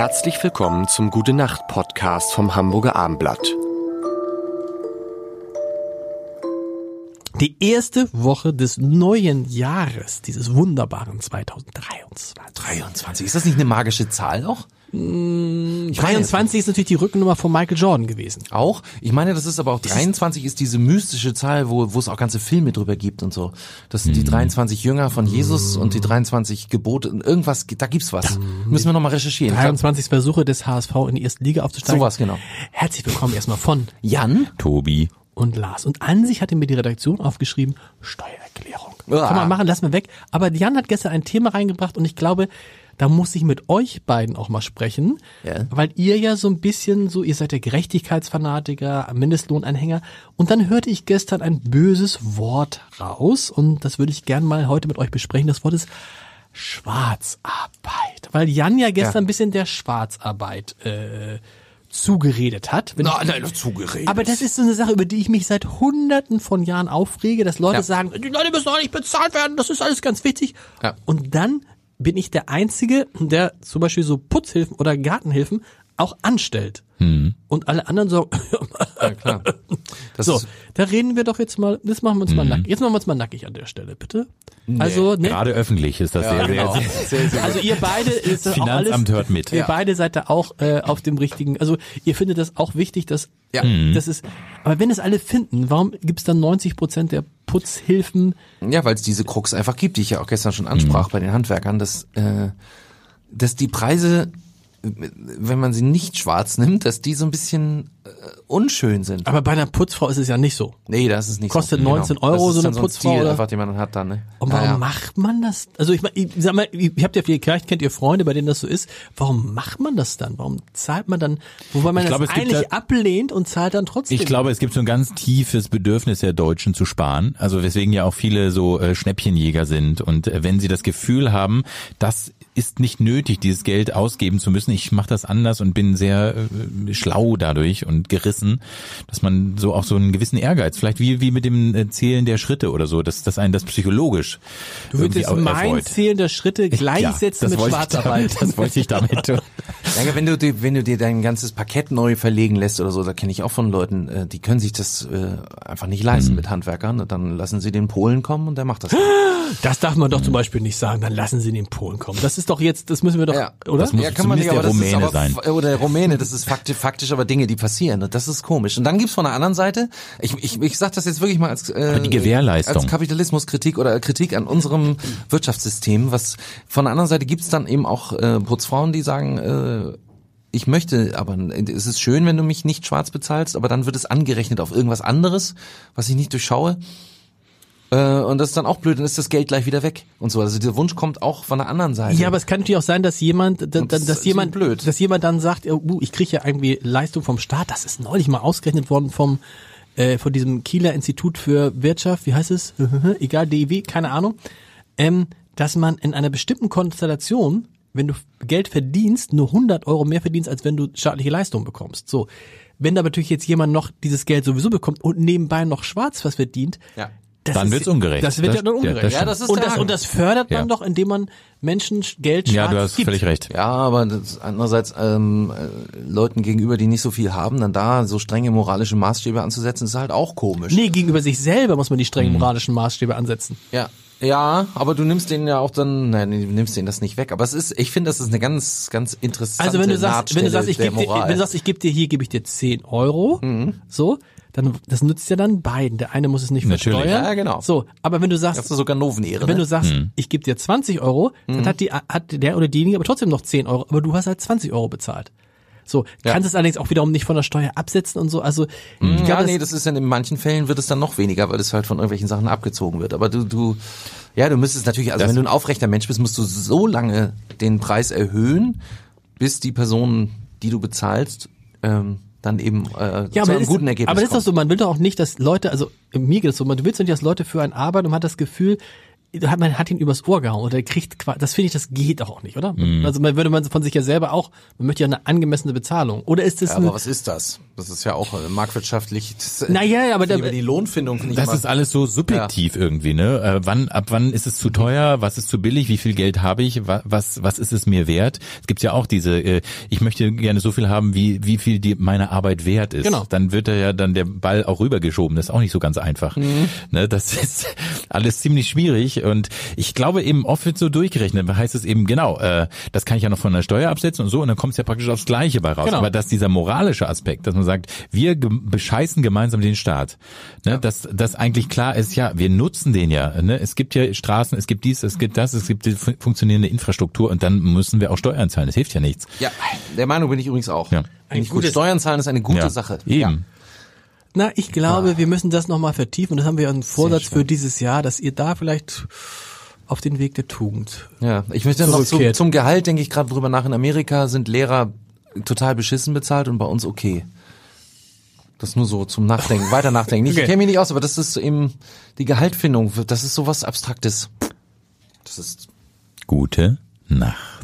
Herzlich willkommen zum Gute Nacht Podcast vom Hamburger Armblatt. Die erste Woche des neuen Jahres, dieses wunderbaren 2023. 23. Ist das nicht eine magische Zahl auch? Ich 23 ist natürlich die Rückennummer von Michael Jordan gewesen. Auch? Ich meine, das ist aber auch 23 ist diese mystische Zahl, wo, wo es auch ganze Filme drüber gibt und so. Das sind die 23 Jünger von Jesus und die 23 Gebote. Irgendwas, da gibt's was. Müssen wir nochmal recherchieren. 23 Versuche des HSV in die erste Liga aufzusteigen. Sowas, genau. Herzlich willkommen erstmal von Jan? Tobi. und Lars. Und an sich hatte mir die Redaktion aufgeschrieben, Steuererklärung. Ah. Kann man machen, lass mal weg. Aber Jan hat gestern ein Thema reingebracht und ich glaube, da muss ich mit euch beiden auch mal sprechen, Ja. weil ihr ja so ein bisschen so, ihr seid der Gerechtigkeitsfanatiker, Mindestlohnanhänger und dann hörte ich gestern ein böses Wort raus und das würde ich gern mal heute mit euch besprechen. Das Wort ist Schwarzarbeit, weil Jan ja gestern Ja. ein bisschen der Schwarzarbeit äh, zugeredet hat. Wenn Nein, nein, zugeredet. aber das ist so eine Sache, über die ich mich seit hunderten von Jahren aufrege, dass Leute Ja. sagen, die Leute müssen auch nicht bezahlt werden, das ist alles ganz wichtig. Ja. Und dann bin ich der Einzige, der zum Beispiel so Putzhilfen oder Gartenhilfen auch anstellt. Und alle anderen so, ja, klar. Das so, ist, da reden wir doch jetzt mal, das machen wir uns mal nackig. Jetzt machen wir uns mal nackig an der Stelle, bitte. Also, ne, Gerade öffentlich ist das sehr, genau. sehr, sehr, also ihr beide ist das auch alles, Finanzamt hört mit. Ihr beide seid da auch äh, auf dem richtigen, also ihr findet das auch wichtig, dass Ja. das ist, aber wenn es alle finden, warum gibt es dann 90 Prozent der Putzhilfen? ja, weil es diese Krux einfach gibt, die ich ja auch gestern schon ansprach bei den Handwerkern, dass, äh, dass die Preise, wenn man sie nicht schwarz nimmt, dass die so ein bisschen unschön sind. Aber bei einer Putzfrau ist es ja nicht so. Nee, das ist nicht Kostet so. 19 Euro das ist so eine ein Putzfrau, Stil oder? einfach, den man hat dann, ne? Und warum Naja. macht man das? Also ich, mein, ich sag mal, ihr habt ja vielleicht kennt ihr Freunde, bei denen das so ist. Warum macht man das dann? Warum zahlt man dann, wobei man Ich glaube, das es gibt eigentlich da- ablehnt und zahlt dann trotzdem? Ich glaube, es gibt so ein ganz tiefes Bedürfnis der Deutschen zu sparen. Also weswegen ja auch viele so äh, Schnäppchenjäger sind. Und äh, wenn sie das Gefühl haben, das ist nicht nötig, dieses Geld ausgeben zu müssen. Ich mache das anders und bin sehr äh, schlau dadurch und gerissen, dass man so auch so einen gewissen Ehrgeiz, vielleicht wie wie mit dem äh, Zählen der Schritte oder so, dass dass einen das psychologisch du würdest mein erfreut. Zählen der Schritte gleichsetzen das mit Schwarzarbeit. Ich damit, das wollte ich damit tun. Ja, wenn du dir, wenn du dir dein ganzes Parkett neu verlegen lässt oder so, da kenne ich auch von Leuten, äh, die können sich das äh, einfach nicht leisten mit Handwerkern. Dann lassen sie den Polen kommen und der macht das. Das darf man doch zum Beispiel nicht sagen, dann lassen sie den Polen kommen. Das ist doch jetzt, das müssen wir doch, Ja. oder? Das muss ja, kann man nicht, aber der ist Rumäne aber, sein. Oder Rumäne, das ist faktisch, faktisch aber Dinge, die passieren. Und das ist komisch. Und dann gibt's von der anderen Seite, ich, ich, ich sag das jetzt wirklich mal als, äh, die Gewährleistung. als Kapitalismuskritik oder Kritik an unserem Wirtschaftssystem. Was von der anderen Seite gibt's dann eben auch äh, Putzfrauen, die sagen, äh, ich möchte, aber es ist schön, wenn du mich nicht schwarz bezahlst, aber dann wird es angerechnet auf irgendwas anderes, was ich nicht durchschaue. Äh, Und das ist dann auch blöd, dann ist das Geld gleich wieder weg und so. Also der Wunsch kommt auch von der anderen Seite. Ja, aber es kann natürlich auch sein, dass jemand, da- Und da- das dass jemand, blöd. dass jemand dann sagt, uh, ich kriege ja irgendwie Leistung vom Staat. Das ist neulich mal ausgerechnet worden vom äh, von diesem Kieler Institut für Wirtschaft, wie heißt es? Egal, DIW, keine Ahnung. Ähm, dass man in einer bestimmten Konstellation, wenn du Geld verdienst, nur 100 Euro mehr verdienst, als wenn du staatliche Leistung bekommst. So. Wenn da natürlich jetzt jemand noch dieses Geld sowieso bekommt und nebenbei noch schwarz was verdient, Ja. das Dann wird's ungerecht. Das wird Das- ja dann ja, ungerecht. das Ja, das ist und, das, und das fördert man Ja. doch, indem man Menschen Geld Ja, schwarz du hast gibt. völlig recht. Ja, aber das, andererseits ähm, äh, Leuten gegenüber, die nicht so viel haben, dann da so strenge moralische Maßstäbe anzusetzen, ist halt auch komisch. Nee, gegenüber sich selber muss man die Mhm. strengen moralischen Maßstäbe ansetzen. Ja. Ja, aber du nimmst denen ja auch dann, nein, du nimmst denen das nicht weg. Aber es ist, ich finde, das ist eine ganz, ganz interessante Also wenn du sagst, wenn du sagst, ich der gebe dir, wenn du sagst, ich gebe dir hier, gebe ich dir 10 Euro, Mhm. so, dann das nutzt ja dann beiden. Der eine muss es nicht Natürlich. versteuern. Ja, genau. So, aber wenn du sagst, das ist sogar Novenehre. wenn ne? du sagst, Mhm. ich gebe dir 20 Euro, dann hat die hat der oder diejenige aber trotzdem noch 10 Euro, aber du hast halt 20 Euro bezahlt. So, Ja. kannst es allerdings auch wiederum nicht von der Steuer absetzen und so. Also ich ja, glaube, nee, das, ist dann in manchen Fällen wird es dann noch weniger, weil es halt von irgendwelchen Sachen abgezogen wird. Aber du, du, ja, du müsstest natürlich, also Das- wenn du ein aufrechter Mensch bist, musst du so lange den Preis erhöhen, bis die Person, die du bezahlst, ähm, dann eben äh, ja, zu aber einem ist, guten Ergebnis aber das ist doch so, man will doch auch nicht, dass Leute, also mir geht es so, man, du willst doch nicht, dass Leute für einen arbeiten und man hat das Gefühl, man hat ihn übers Ohr gehauen oder er kriegt das finde ich, das geht doch auch nicht, oder? Also man würde man von sich ja selber auch, man möchte ja eine angemessene Bezahlung. Oder ist es Ja, aber was ist das? Das ist ja auch äh, marktwirtschaftlich. Das, Naja, aber über da- die Lohnfindung finde ich Das immer- ist alles so subjektiv irgendwie, ne? Äh, wann, ab wann ist es zu teuer? Was ist zu billig? Wie viel Geld habe ich? Wa- Was, was ist es mir wert? Es gibt ja auch diese, äh, ich möchte gerne so viel haben, wie, wie viel die, meine Arbeit wert ist. Genau. Dann wird da ja dann der Ball auch rübergeschoben. Das ist auch nicht so ganz einfach. Ne? Das ist alles ziemlich schwierig und ich glaube eben oft wird so durchgerechnet. Da heißt es eben genau, äh, das kann ich ja noch von der Steuer absetzen und so und dann kommt es ja praktisch aufs Gleiche bei raus. Genau. Aber dass dieser moralische Aspekt, dass man sagt, wir ge bescheißen gemeinsam den Staat, ne, dass das eigentlich klar ist, ja, wir nutzen den ja. Ne? Es gibt ja Straßen, es gibt dies, es gibt das, es gibt die fu- funktionierende Infrastruktur und dann müssen wir auch Steuern zahlen. Das hilft ja nichts. Ja, der Meinung bin ich übrigens auch. Ja. Gut. gutes- Steuern zahlen ist eine gute ja. Sache. Eben. Na, ich glaube, wir müssen das nochmal vertiefen. Und das haben wir einen Vorsatz für dieses Jahr, dass ihr da vielleicht auf den Weg der Tugend. Ja, ich möchte noch zu, Zurückkehrt. zum Gehalt, denke ich gerade drüber nach. In Amerika sind Lehrer total beschissen bezahlt und bei uns okay. Das nur so zum Nachdenken, weiter nachdenken. Ich Okay. kenne mich nicht aus, aber das ist eben die Gehaltfindung. Das ist sowas Abstraktes. Das ist Gute Nacht.